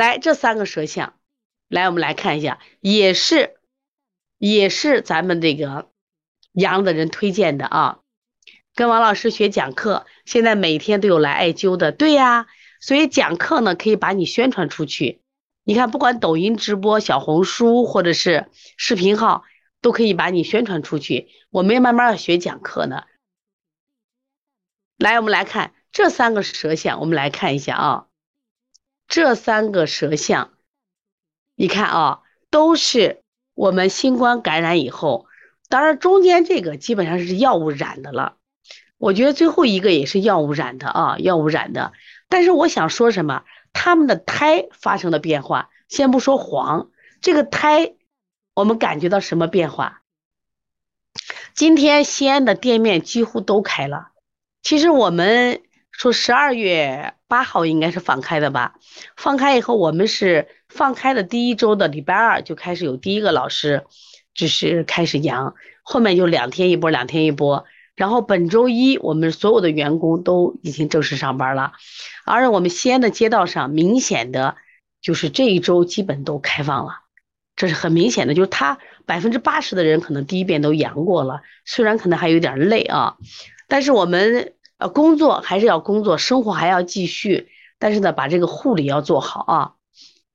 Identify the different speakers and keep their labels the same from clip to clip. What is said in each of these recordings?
Speaker 1: 来，这三个舌象，来我们来看一下，也是也是咱们这个阳的人推荐的啊。跟王老师学讲课，现在每天都有来艾灸的，对呀。所以讲课呢，可以把你宣传出去。你看，不管抖音直播、小红书或者是视频号，都可以把你宣传出去。我们也慢慢要学讲课呢。来，我们来看这三个舌象，我们来看一下啊。这三个舌象，你看啊，都是我们新冠感染以后，当然中间这个基本上是药物染的了。我觉得最后一个也是药物染的啊，药物染的。但是我想说什么？他们的胎发生了变化。先不说黄，这个胎，我们感觉到什么变化？今天西安的店面几乎都开了。其实我们说十二月八号应该是放开的吧？放开以后，我们是放开的第一周的礼拜二就开始有第一个老师，就是开始阳，后面就两天一波，两天一波。然后本周一，我们所有的员工都已经正式上班了，而我们西安的街道上，明显的就是这一周基本都开放了，这是很明显的，就是他百分之八十的人可能第一遍都阳过了，虽然可能还有点累啊，但是我们呃工作还是要工作，生活还要继续，但是呢，把这个护理要做好啊。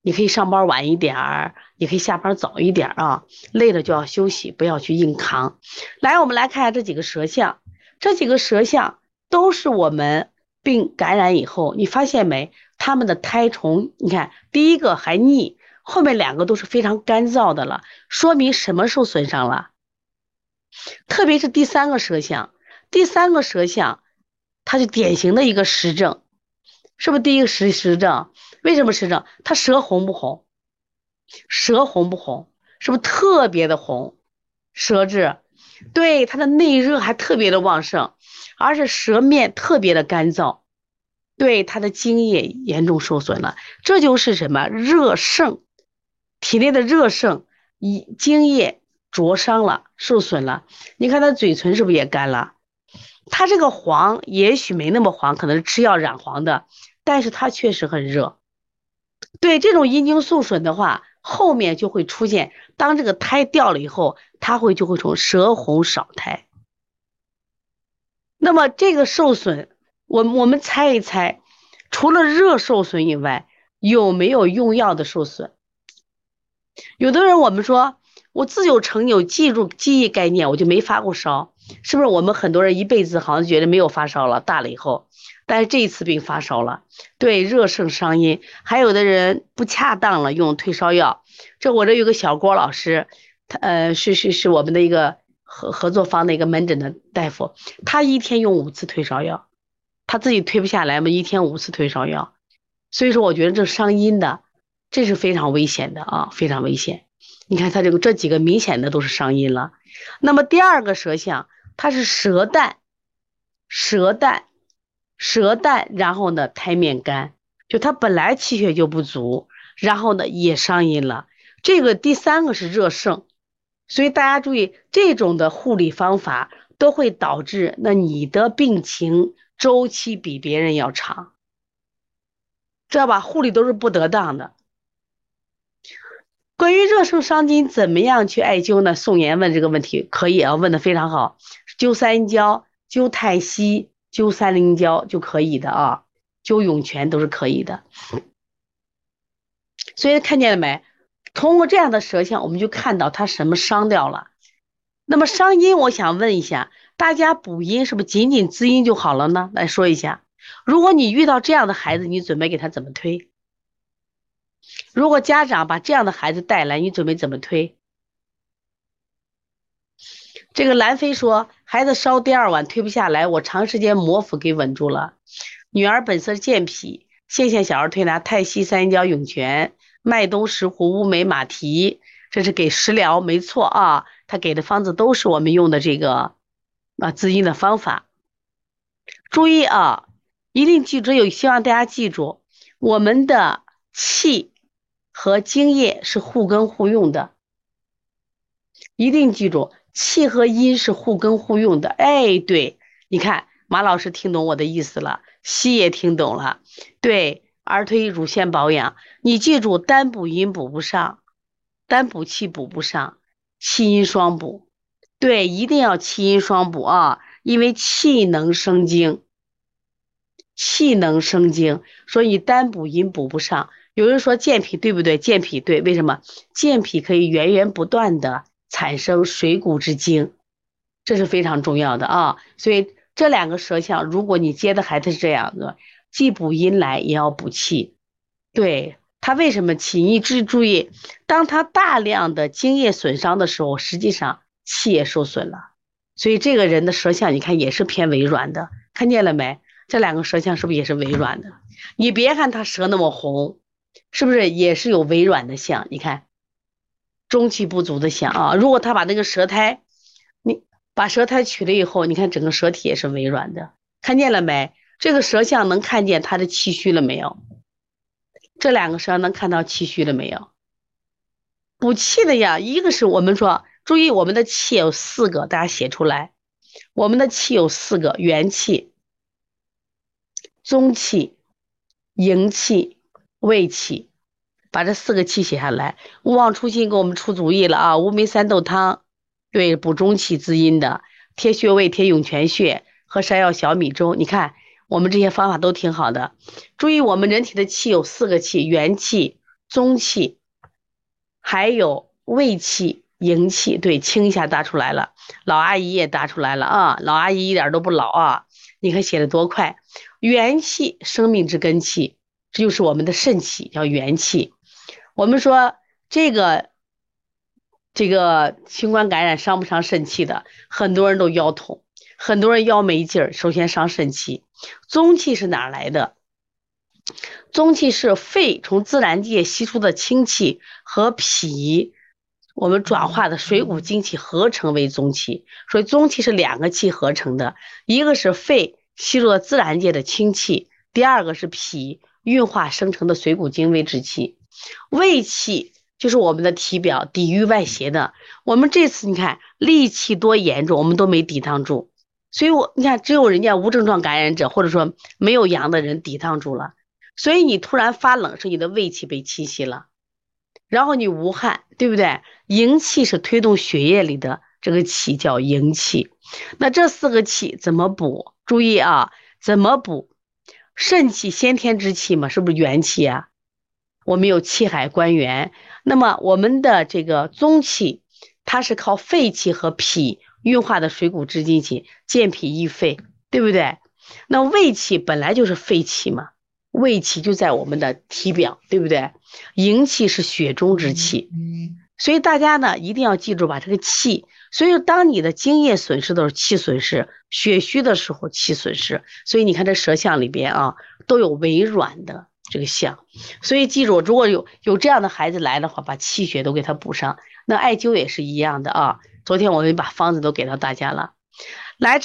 Speaker 1: 你可以上班晚一点儿，也可以下班早一点啊。累了就要休息，不要去硬扛。来，我们来看一下这几个舌象，这几个舌象都是我们病感染以后，你发现没？他们的胎虫，你看第一个还腻，后面两个都是非常干燥的了，说明什么受损伤了？特别是第三个舌象，第三个舌象，它是典型的一个实症，是不是第一个实实症？为什么实症？它舌红不红？舌红不红？是不是特别的红？舌质，对，它的内热还特别的旺盛，而且舌面特别的干燥，对，它的津液严重受损了。这就是什么？热盛，体内的热盛，一津液灼伤了，受损了。你看他嘴唇是不是也干了？他这个黄也许没那么黄，可能是吃药染黄的，但是它确实很热。对这种阴经受损的话，后面就会出现，当这个胎掉了以后，它会就会从舌红少苔。那么这个受损，我我们猜一猜，除了热受损以外，有没有用药的受损？有的人我们说，我自有成有记住记忆概念，我就没发过烧，是不是？我们很多人一辈子好像觉得没有发烧了，大了以后。但是这一次病发烧了，对热盛伤阴，还有的人不恰当了用退烧药。这我这有个小郭老师，他呃是是是我们的一个合合作方的一个门诊的大夫，他一天用五次退烧药，他自己退不下来嘛，一天五次退烧药。所以说我觉得这伤阴的，这是非常危险的啊，非常危险。你看他这个这几个明显的都是伤阴了。那么第二个舌象，它是舌淡，舌淡。舌淡，然后呢，胎面干，就他本来气血就不足，然后呢也伤阴了。这个第三个是热盛，所以大家注意，这种的护理方法都会导致那你的病情周期比别人要长，知道吧？护理都是不得当的。关于热盛伤津，怎么样去艾灸呢？宋岩问这个问题可以啊，问的非常好。灸三焦，灸太溪。灸三阴交就可以的啊，灸涌泉都是可以的。所以看见了没？通过这样的舌象，我们就看到他什么伤掉了。那么伤阴，我想问一下大家，补阴是不是仅仅滋阴就好了呢？来说一下，如果你遇到这样的孩子，你准备给他怎么推？如果家长把这样的孩子带来，你准备怎么推？这个兰飞说，孩子烧第二碗推不下来，我长时间摩腹给稳住了。女儿本色健脾，谢谢小儿推拿太溪三阴交涌泉麦冬石斛乌梅马蹄，这是给食疗，没错啊。他给的方子都是我们用的这个啊滋阴的方法。注意啊，一定记住，有希望大家记住，我们的气和津液是互根互用的，一定记住。气和阴是互根互用的，哎，对，你看马老师听懂我的意思了，西也听懂了，对儿推乳腺保养。你记住，单补阴补不上，单补气补不上，气阴双补。对，一定要气阴双补啊，因为气能生精，气能生精，所以单补阴补不上。有人说健脾对不对？健脾对，为什么？健脾可以源源不断的产生水谷之精，这是非常重要的啊。所以这两个舌象，如果你接的孩子是这样的，既补阴来也要补气。对他为什么气？你注注意，当他大量的精液损伤的时候，实际上气也受损了。所以这个人的舌象，你看也是偏微软的，看见了没？这两个舌象是不是也是微软的？你别看他舌那么红。是不是也是有微软的象？你看，中气不足的象啊。如果他把那个舌苔，你把舌苔取了以后，你看整个舌体也是微软的，看见了没？这个舌象能看见他的气虚了没有？这两个舌能看到气虚了没有？补气的呀，一个是我们说，注意我们的气有四个，大家写出来。我们的气有四个：元气、中气、营气。胃气，把这四个气写下来。勿忘初心给我们出主意了啊！乌梅三豆汤，对，补中气滋阴的；贴穴位，贴涌泉穴；喝山药小米粥。你看，我们这些方法都挺好的。注意，我们人体的气有四个气：元气、中气，还有胃气、营气。对，清一下答出来了。老阿姨也答出来了啊！老阿姨一点都不老啊！你看写的多快！元气，生命之根气。这就是我们的肾气，叫元气。我们说这个这个新冠感染伤不伤肾气的？很多人都腰痛，很多人腰没劲儿。首先伤肾气，中气是哪来的？中气是肺从自然界吸出的清气和脾我们转化的水谷精气合成为中气，所以中气是两个气合成的，一个是肺吸入了自然界的清气，第二个是脾。运化生成的水谷精微之气，胃气就是我们的体表抵御外邪的。我们这次你看戾气多严重，我们都没抵挡住，所以我你看只有人家无症状感染者或者说没有阳的人抵挡住了。所以你突然发冷是你的胃气被侵袭了，然后你无汗，对不对？营气是推动血液里的这个气叫营气。那这四个气怎么补？注意啊，怎么补？肾气先天之气嘛，是不是元气啊？我们有气海关元，那么我们的这个中气，它是靠肺气和脾运化的水谷之精气，健脾益肺，对不对？那胃气本来就是肺气嘛，胃气就在我们的体表，对不对？营气是血中之气，所以大家呢一定要记住把这个气。所以，当你的津液损失的时候，气损失；血虚的时候，气损失。所以你看这舌象里边啊，都有微软的这个象。所以记住，如果有有这样的孩子来的话，把气血都给他补上。那艾灸也是一样的啊。昨天我们把方子都给到大家了，来。